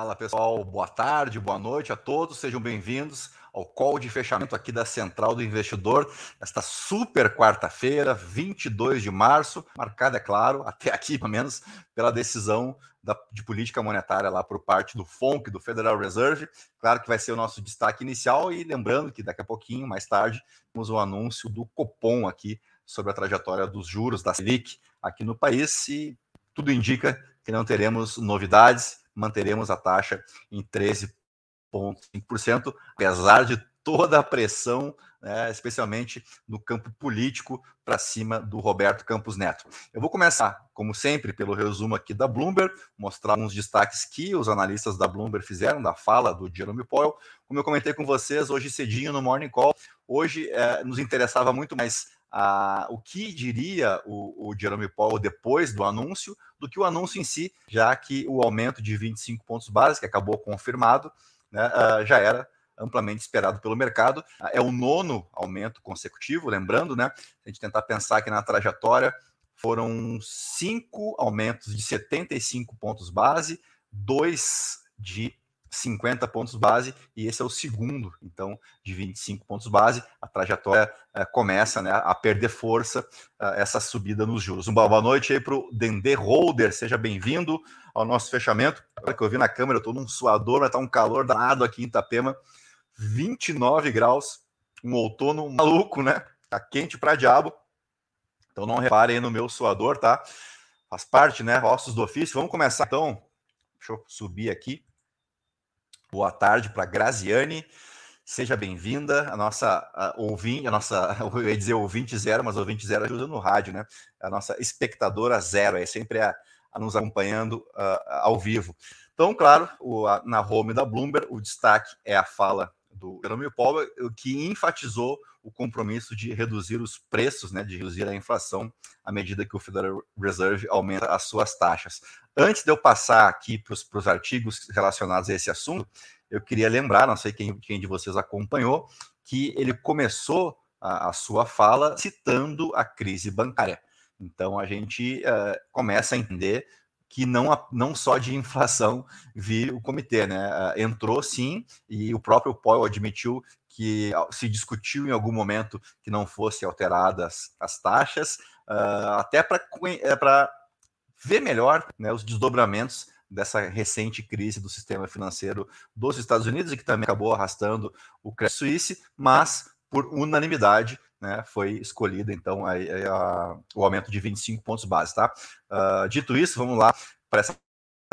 Fala pessoal, boa tarde, boa noite a todos, sejam bem-vindos ao call de fechamento aqui da Central do Investidor, esta super quarta-feira, 22 de março, marcada, é claro, até aqui pelo menos, pela decisão da, de política monetária lá por parte do FONC, do Federal Reserve. Claro que vai ser o nosso destaque inicial e lembrando que daqui a pouquinho, mais tarde, temos o anúncio do Copom aqui sobre a trajetória dos juros da Selic aqui no país e tudo indica que não teremos novidades manteremos a taxa em 13,5%, apesar de toda a pressão, né, especialmente no campo político, para cima do Roberto Campos Neto. Eu vou começar, como sempre, pelo resumo aqui da Bloomberg, mostrar alguns destaques que os analistas da Bloomberg fizeram da fala do Jerome Powell. Como eu comentei com vocês hoje cedinho no Morning Call, hoje é, nos interessava muito mais o que diria o, o Jerome Powell depois do anúncio do que o anúncio em si, já que o aumento de 25 pontos básicos, que acabou confirmado, né, uh, já era amplamente esperado pelo mercado. É o nono aumento consecutivo, lembrando, né? A gente tentar pensar que na trajetória foram cinco aumentos de 75 pontos base, dois de 50 pontos base e esse é o segundo, então, de 25 pontos base. A trajetória é, começa né, a perder força é, essa subida nos juros. Uma boa noite aí para o Dendê Holder, seja bem-vindo ao nosso fechamento. Olha que eu vi na câmera, eu estou num suador, mas está um calor danado aqui em Itapema, 29 graus, um outono maluco, né? Tá quente para diabo. Então não reparem aí no meu suador, tá? Faz parte, né? Ossos do ofício. Vamos começar então. Deixa eu subir aqui. Boa tarde para Graziane. Seja bem-vinda. A nossa a, ouvinte, a nossa, eu ia dizer ouvinte zero, mas ouvinte zero ajuda no rádio, né? A nossa espectadora zero, é sempre a, a nos acompanhando uh, ao vivo. Então, claro, o, a, na home da Bloomberg, o destaque é a fala do Jerome Powell, que enfatizou o compromisso de reduzir os preços, né, de reduzir a inflação à medida que o Federal Reserve aumenta as suas taxas. Antes de eu passar aqui para os artigos relacionados a esse assunto, eu queria lembrar, não sei quem, quem de vocês acompanhou, que ele começou a, a sua fala citando a crise bancária. Então a gente uh, começa a entender que não, não só de inflação vi o comitê, né? Uh, entrou sim, e o próprio Powell admitiu que se discutiu em algum momento que não fossem alteradas as taxas, uh, até para é, ver melhor né, os desdobramentos dessa recente crise do sistema financeiro dos Estados Unidos e que também acabou arrastando o Credit Suisse, mas por unanimidade né, foi escolhido então a, a, o aumento de 25 pontos base, tá? Uh, dito isso, vamos lá para essa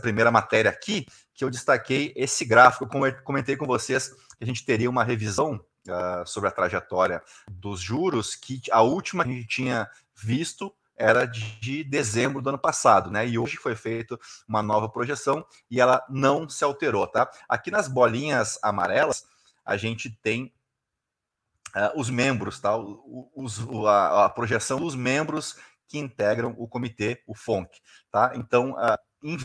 primeira matéria aqui, que eu destaquei esse gráfico, como eu comentei com vocês, que a gente teria uma revisão uh, sobre a trajetória dos juros, que a última que a gente tinha visto era de dezembro do ano passado, né? E hoje foi feita uma nova projeção e ela não se alterou, tá? Aqui nas bolinhas amarelas, a gente tem uh, os membros, tá? Os, a, a, projeção dos membros que integram o comitê, o FONC, tá? Então, uh, em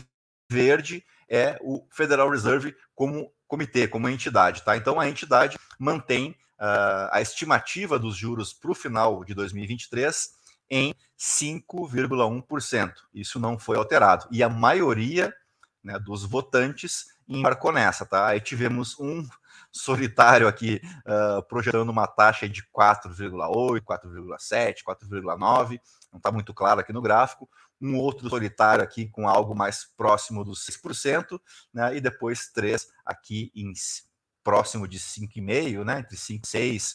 verde é o Federal Reserve como comitê, como entidade, tá? Então, a entidade mantém uh, a estimativa dos juros para o final de 2023 em 5,1%. Isso não foi alterado. E a maioria né, dos votantes embarcou nessa, tá? Aí tivemos um solitário aqui uh, projetando uma taxa de 4,8, 4,7, 4,9, não está muito claro aqui no gráfico. Um outro solitário aqui com algo mais próximo dos 6%, né? E depois três aqui em próximo de 5,5, né? Entre 5 e 6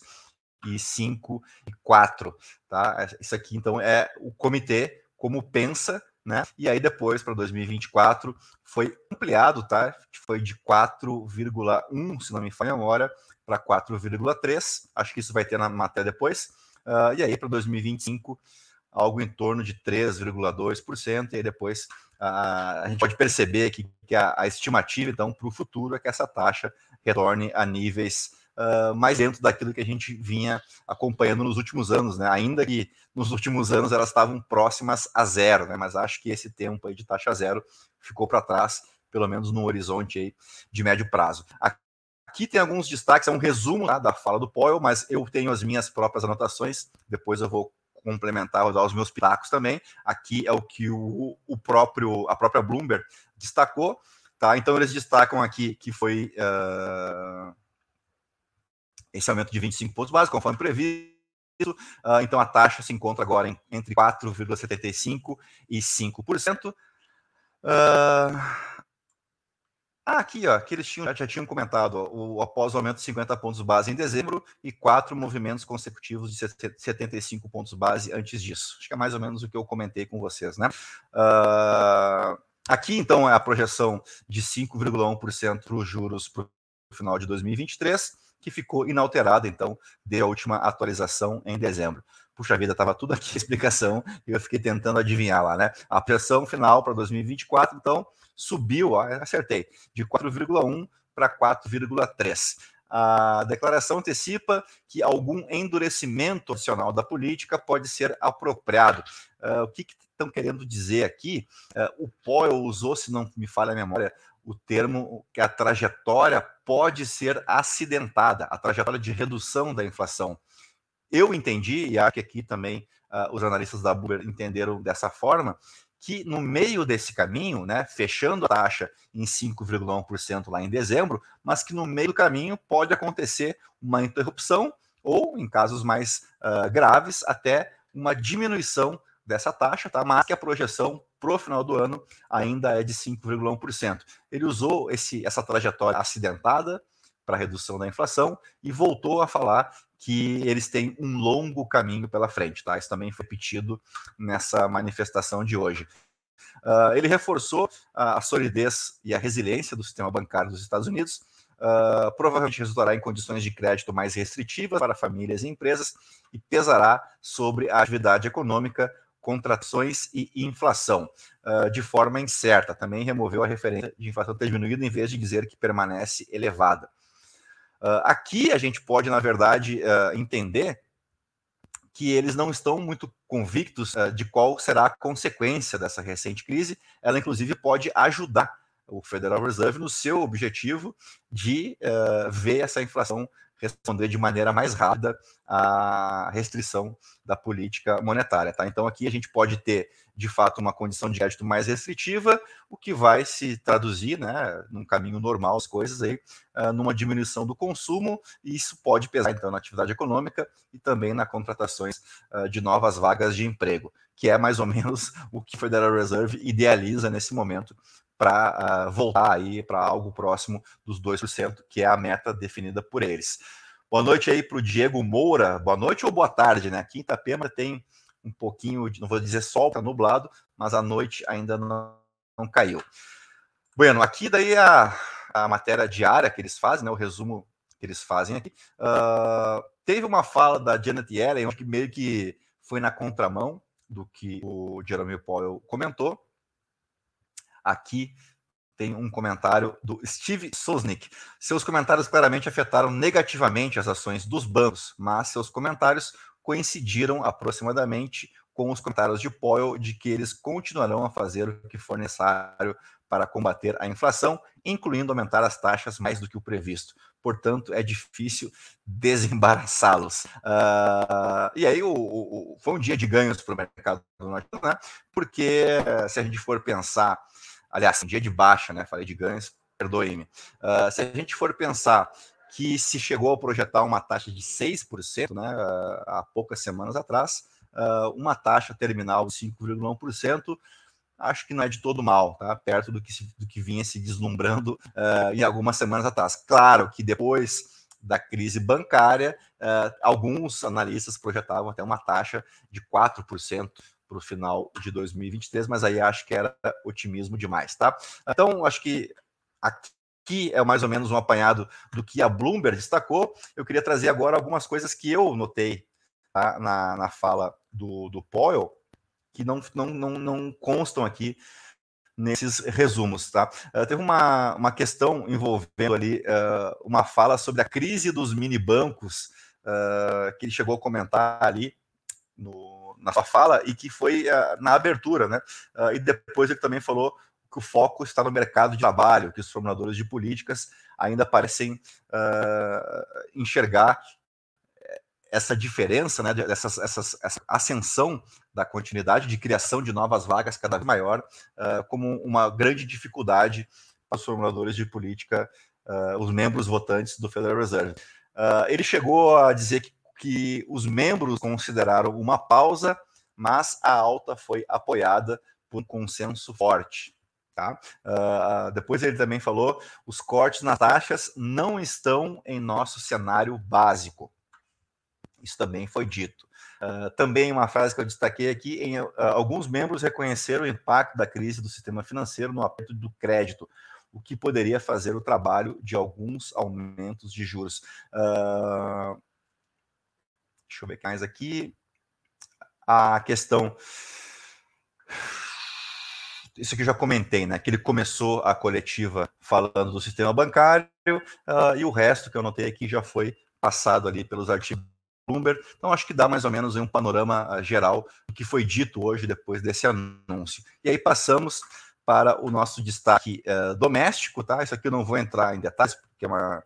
e 5 e 4, tá? Isso aqui então é o comitê como pensa né? E aí depois para 2024 foi ampliado, tá? Foi de 4,1, se não me falha a memória, para 4,3. Acho que isso vai ter na matéria depois. Uh, e aí para 2025 algo em torno de 3,2%, e aí depois uh, a gente pode perceber que, que a, a estimativa, então, para o futuro é que essa taxa retorne a níveis uh, mais dentro daquilo que a gente vinha acompanhando nos últimos anos, né? Ainda que nos últimos anos elas estavam próximas a zero, né? Mas acho que esse tempo aí de taxa zero ficou para trás, pelo menos no horizonte aí de médio prazo. Aqui tem alguns destaques, é um resumo tá, da fala do Powell, mas eu tenho as minhas próprias anotações, depois eu vou complementar, os meus pitacos também. Aqui é o que o, o próprio, a própria Bloomberg destacou Tá? Então, eles destacam aqui que foi uh, esse aumento de 25 pontos básicos, conforme previsto. Uh, então, a taxa se encontra agora em, entre 4,75% e 5%. Uh, ah, aqui, ó, que eles tinham, já tinham comentado, ó, o, após o aumento de 50 pontos base em dezembro e quatro movimentos consecutivos de 75 pontos base antes disso. Acho que é mais ou menos o que eu comentei com vocês, né? Uh, aqui, então, é a projeção de 5,1% para os juros para o final de 2023, que ficou inalterada, então, desde a última atualização em dezembro. Puxa vida, estava tudo aqui a explicação e eu fiquei tentando adivinhar lá, né? A projeção final para 2024, então subiu, acertei, de 4,1 para 4,3. A declaração antecipa que algum endurecimento opcional da política pode ser apropriado. Uh, o que estão que querendo dizer aqui? Uh, o Powell usou, se não me falha a memória, o termo que a trajetória pode ser acidentada, a trajetória de redução da inflação. Eu entendi, e acho que aqui também uh, os analistas da Buber entenderam dessa forma, que no meio desse caminho, né, fechando a taxa em 5,1% lá em dezembro, mas que no meio do caminho pode acontecer uma interrupção ou, em casos mais uh, graves, até uma diminuição dessa taxa, tá? mas que a projeção para o final do ano ainda é de 5,1%. Ele usou esse, essa trajetória acidentada para redução da inflação e voltou a falar que eles têm um longo caminho pela frente, tá? Isso também foi repetido nessa manifestação de hoje. Uh, ele reforçou a, solidez e a resiliência do sistema bancário dos Estados Unidos, Uh, provavelmente resultará em condições de crédito mais restritivas para famílias e empresas e pesará sobre a atividade econômica, contrações e inflação, uh, de forma incerta. Também removeu a referência de inflação ter diminuído em vez de dizer que permanece elevada. Uh, aqui a gente pode, na verdade, uh, entender que eles não estão muito convictos uh, de qual será a consequência dessa recente crise. Ela, inclusive, pode ajudar o Federal Reserve no seu objetivo de ver essa inflação responder de maneira mais rápida à restrição da política monetária. Tá? Então, aqui a gente pode ter, de fato, uma condição de crédito mais restritiva, o que vai se traduzir, né, num caminho normal, as coisas aí, uh, numa diminuição do consumo, e isso pode pesar, então, na atividade econômica e também na contratações uh, de novas vagas de emprego, que é mais ou menos o que o Federal Reserve idealiza nesse momento para uh, ah, voltar aí para algo próximo dos 2%, que é a meta definida por eles. Boa noite aí para o Diego Moura. Boa noite ou boa tarde, né? Quinta Pema tem um pouquinho, de, não vou dizer sol, está nublado, mas a noite ainda não, não caiu. Bueno, aqui daí a, a matéria diária que eles fazem, né, o resumo que eles fazem aqui. Uh, teve uma fala da Janet Yellen, que meio que foi na contramão do que o Jeremy Powell comentou. Aqui tem um comentário do Steve Sosnick. Seus comentários claramente afetaram negativamente as ações dos bancos, mas seus comentários coincidiram aproximadamente com os comentários de Powell de que eles continuarão a fazer o que for necessário para combater a inflação, incluindo aumentar as taxas mais do que o previsto. Portanto, é difícil desembaraçá-los. Uh, e aí o, o, foi um dia de ganhos para o mercado, né? porque se a gente for pensar aliás, dia de baixa, né? Falei de ganhos, perdoe-me. Uh, se a gente for pensar que se chegou a projetar uma taxa de 6%, né, uh, há poucas semanas atrás, uh, uma taxa terminal de 5,1%, acho que não é de todo mal, tá? Perto do que, do que vinha se deslumbrando em algumas semanas atrás. Claro que depois da crise bancária, alguns analistas projetavam até uma taxa de 4%, para o final de 2023, mas aí acho que era otimismo demais, tá? Então, acho que aqui é mais ou menos um apanhado do que a Bloomberg destacou. Eu queria trazer agora algumas coisas que eu notei tá? na, na fala do, do Powell, que não, não, não, não constam aqui nesses resumos, tá? Uh, teve uma, uma questão envolvendo ali uh, uma fala sobre a crise dos mini bancos, uh, que ele chegou a comentar ali no, na sua fala e que foi uh, na abertura, né? Uh, e depois ele também falou que o foco está no mercado de trabalho, que os formuladores de políticas ainda parecem uh, enxergar essa diferença, né, essas, essa ascensão da continuidade de criação de novas vagas cada vez maior, como uma grande dificuldade os formuladores de política, uh, os membros votantes do Federal Reserve. Uh, ele chegou a dizer que, que os membros consideraram uma pausa, mas a alta foi apoiada por um consenso forte. Tá? Uh, depois ele também falou: os cortes nas taxas não estão em nosso cenário básico. Isso também foi dito. Uh, também uma frase que eu destaquei aqui: em, uh, alguns membros reconheceram o impacto da crise do sistema financeiro no aperto do crédito, o que poderia fazer o trabalho de alguns aumentos de juros. Deixa eu ver mais aqui. A questão isso aqui eu já comentei, né? Que ele começou a coletiva falando do sistema bancário uh, e o resto que eu notei aqui já foi passado ali pelos artigos Bloomberg. Então, acho que dá mais ou menos um panorama uh, geral do que foi dito hoje depois desse anúncio. E aí passamos para o nosso destaque uh, doméstico, tá? Isso aqui eu não vou entrar em detalhes, porque é uma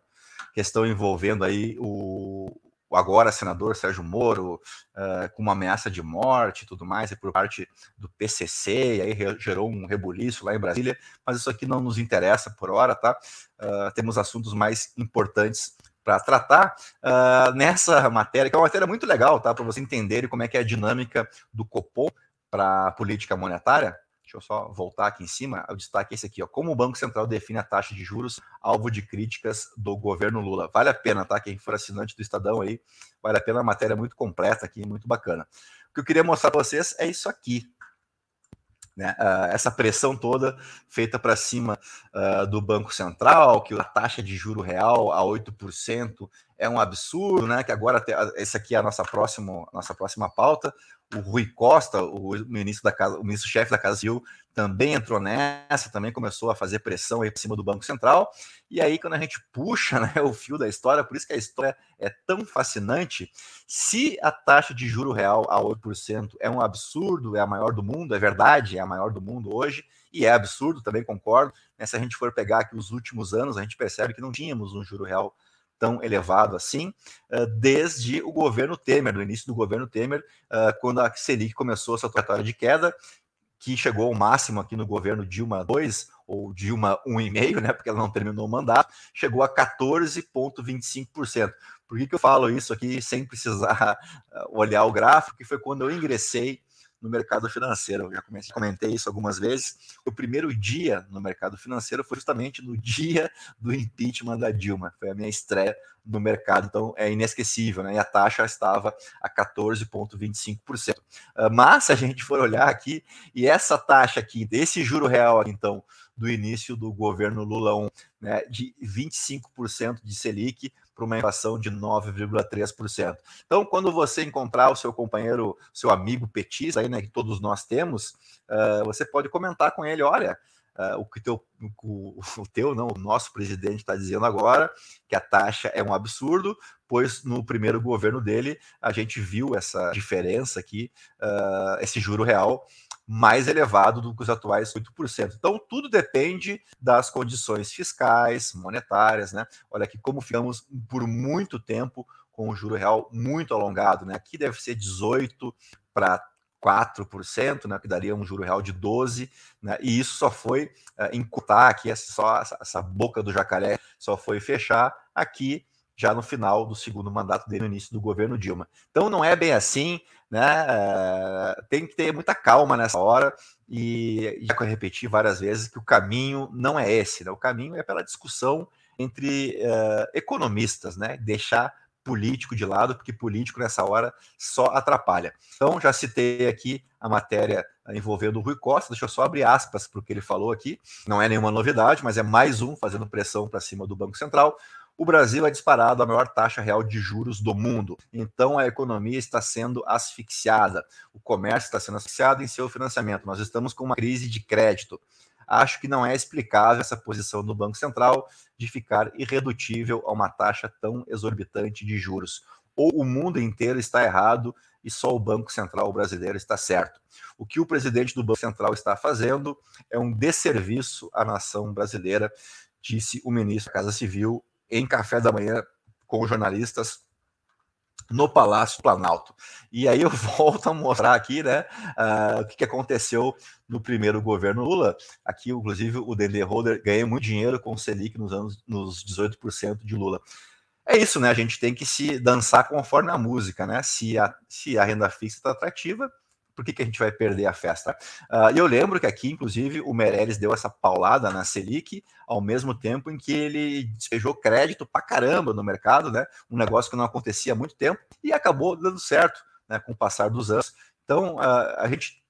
questão envolvendo aí o, o agora senador Sérgio Moro, uh, com uma ameaça de morte e tudo mais, e por parte do PCC, e aí gerou um rebuliço lá em Brasília, mas isso aqui não nos interessa por hora, tá? Uh, temos assuntos mais importantes para tratar uh, nessa matéria, que é uma matéria muito legal, tá? Para você entenderem como é que é a dinâmica do Copom para a política monetária. Deixa eu só voltar aqui em cima. O destaque é esse aqui, ó. Como o Banco Central define a taxa de juros alvo de críticas do governo Lula. Vale a pena, tá? Quem for assinante do Estadão aí, vale a pena a matéria muito completa aqui, muito bacana. O que eu queria mostrar para vocês é isso aqui. Né? Uh, essa pressão toda feita para cima uh, do Banco Central, que a taxa de juro real a 8% é um absurdo, né? Que agora essa aqui é a nossa próxima, nossa próxima pauta. O Rui Costa, o ministro da casa, o ministro-chefe da Casa Civil, também entrou nessa, também começou a fazer pressão aí por cima do Banco Central. E aí, quando a gente puxa né, o fio da história, por isso que a história é tão fascinante, se a taxa de juro real a 8% é um absurdo, é a maior do mundo, é verdade, é a maior do mundo hoje, e é absurdo, também concordo. Né, se a gente for pegar aqui os últimos anos, a gente percebe que não tínhamos um juro real tão elevado assim, uh, desde o governo Temer, no início do governo Temer, uh, quando a Selic começou a sua trajetória de queda, que chegou ao máximo aqui no governo Dilma 2, ou Dilma 1,5, né, porque ela não terminou o mandato, chegou a 14,25%. Por que, que eu falo isso aqui sem precisar olhar o gráfico? Que foi quando eu ingressei no mercado financeiro. Eu já comecei, comentei isso algumas vezes. O primeiro dia no mercado financeiro foi justamente no dia do impeachment da Dilma. Foi a minha estreia no mercado, então é inesquecível, né? E a taxa estava a 14,25%. Ah, mas se a gente for olhar aqui, e essa taxa aqui, desse juro real, então, do início do governo Lula 1, né, de 25% de Selic, para uma inflação de 9,3%. Então, quando você encontrar o seu companheiro, seu amigo petista, aí, né, que todos nós temos, uh, você pode comentar com ele, olha, uh, o que teu, o, o teu, não, o nosso presidente está dizendo agora, que a taxa é um absurdo, pois no primeiro governo dele a gente viu essa diferença aqui, uh, esse juro real mais elevado do que os atuais 8%. Então, tudo depende das condições fiscais, monetárias, né? Olha aqui como ficamos por muito tempo com o juro real muito alongado, né? Aqui deve ser 18 para 4%, né, que daria um juro real de 12, né, e isso só foi uh, encurtar aqui, essa, só, essa, boca do jacaré só foi fechar aqui já no final do segundo mandato dele, no início do governo Dilma. Então não é bem assim, né? É, tem que ter muita calma nessa hora e já que eu repeti várias vezes que o caminho não é esse, né? O caminho é pela discussão entre uh, economistas, né? Deixar político de lado, porque político nessa hora só atrapalha. Então, já citei aqui a matéria envolvendo o Rui Costa, deixa eu só abrir aspas para o que ele falou aqui. Não é nenhuma novidade, mas é mais um fazendo pressão para cima do Banco Central o Brasil é disparado a maior taxa real de juros do mundo. Então a economia está sendo asfixiada, o comércio está sendo asfixiado em seu financiamento. Nós estamos com uma crise de crédito. Acho que não é explicável essa posição do Banco Central de ficar irredutível a uma taxa tão exorbitante de juros. Ou o mundo inteiro está errado e só o Banco Central brasileiro está certo. O que o presidente do Banco Central está fazendo é um desserviço à nação brasileira, disse o ministro da Casa Civil em café da manhã com jornalistas no Palácio Planalto. E aí eu volto a mostrar aqui, né, uh, o que, aconteceu no primeiro governo Lula. Aqui, inclusive, o DD Holder ganhou muito dinheiro com o Selic nos anos nos 18% de Lula. É isso, né? A gente tem que se dançar conforme a música, né? Se a, se a renda fixa está atrativa, por que, que a gente vai perder a festa? Uh, e eu lembro que aqui, inclusive, o Meirelles deu essa paulada na Selic, ao mesmo tempo em que ele despejou crédito pra caramba no mercado, né? Um negócio que não acontecia há muito tempo e acabou dando certo né, com o passar dos anos. Então, uh, a gente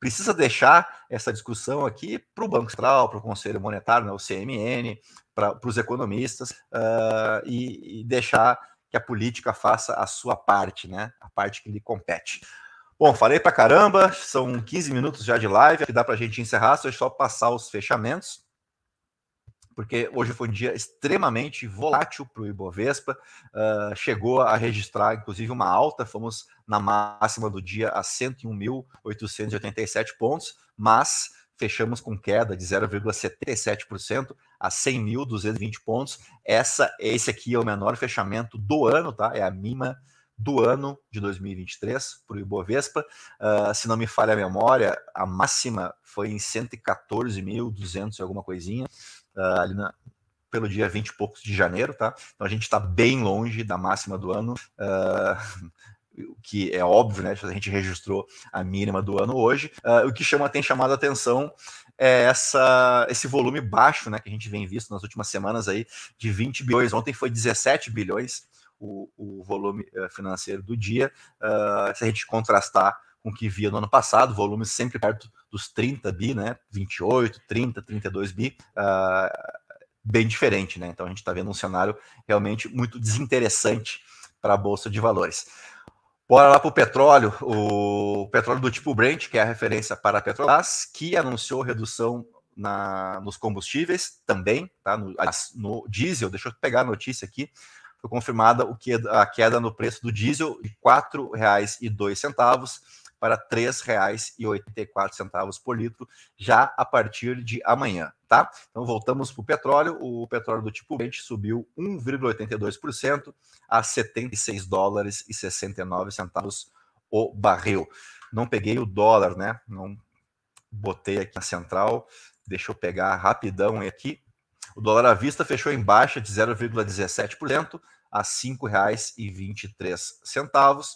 precisa deixar essa discussão aqui para o Banco Central, para o Conselho Monetário, né, o CMN, para os economistas, uh, e, e deixar que a política faça a sua parte, né? A parte que lhe compete. Bom, falei pra caramba, são 15 minutos já de live, que dá pra gente encerrar, só é só passar os fechamentos, porque hoje foi um dia extremamente volátil para o Ibovespa, uh, chegou a registrar inclusive uma alta, fomos na máxima do dia a 101.887 pontos, mas fechamos com queda de 0,77% a 100.220 pontos. Essa, esse aqui é o menor fechamento do ano, tá? É a mínima do ano de 2023 para o Ibovespa. Uh, se não me falha a memória, a máxima foi em 114.200 e alguma coisinha, uh, ali na, pelo dia 20 e poucos de janeiro, tá? Então a gente está bem longe da máxima do ano. Uh, que é óbvio, né? A gente registrou a mínima do ano hoje. O que chama, tem chamado a atenção é essa, esse volume baixo, né? Que a gente vem visto nas últimas semanas aí de 20 bilhões. Ontem foi 17 bilhões o, o volume uh, financeiro do dia. Uh, se a gente contrastar com o que via no ano passado, volume sempre perto dos 30 bi, né? 28, 30, 32 bi. bem diferente, né? Então a gente está vendo um cenário realmente muito desinteressante para a Bolsa de Valores. Bora lá para o petróleo, o petróleo do tipo Brent, que é a referência para a Petrobras, que anunciou redução na, nos combustíveis também, tá? No, no, diesel, deixa eu pegar a notícia aqui, foi confirmada o que a queda no preço do diesel de R$ 4,02 para R$ 3,84 por litro já a partir de amanhã, tá? Então voltamos para o petróleo. O petróleo do tipo Brent subiu 1,82% a 76 dólares e 69 centavos o barril. Não peguei o dólar, né? Não botei aqui na central. Deixa eu pegar rapidão aqui. O dólar à vista fechou em baixa de 0,17% a R$ 5,23.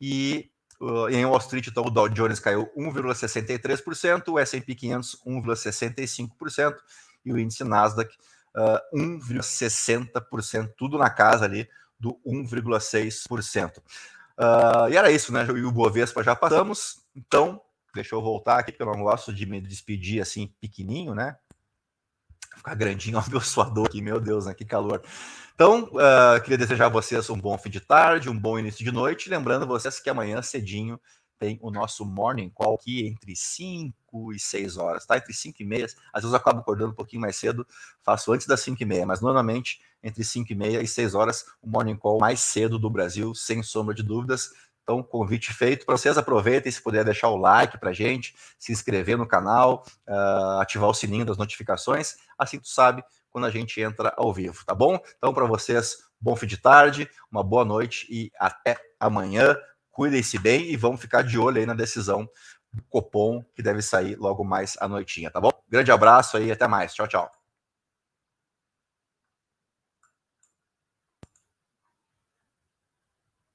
E uh, em Wall Street, então, o Dow Jones caiu 1,63%, o S&P 500 1,65% e o índice Nasdaq uh, 1,60%, tudo na casa ali do 1,6%. Uh, e era isso, né? E o Bovespa já passamos, então deixa eu voltar aqui, porque eu não gosto de me despedir assim pequenininho, né? Ficar grandinho, ó, meu suador aqui, meu Deus, né? Que calor. Então, uh, queria desejar a vocês um bom fim de tarde, um bom início de noite. Lembrando vocês que amanhã cedinho tem o nosso morning call aqui entre 5 e 6 horas, tá? Entre 5 e meia. Às vezes eu acabo acordando um pouquinho mais cedo, faço antes das 5 e meia, mas normalmente entre 5 e meia e 6 horas, o morning call mais cedo do Brasil, sem sombra de dúvidas. Então, convite feito para vocês aproveitem, se puder deixar o like para gente, se inscrever no canal, uh, ativar o sininho das notificações, assim tu sabe quando a gente entra ao vivo, tá bom? Então, para vocês, bom fim de tarde, uma boa noite e até amanhã. Cuidem-se bem e vamos ficar de olho aí na decisão do Copom, que deve sair logo mais à noitinha, tá bom? Grande abraço aí, até mais. Tchau, tchau.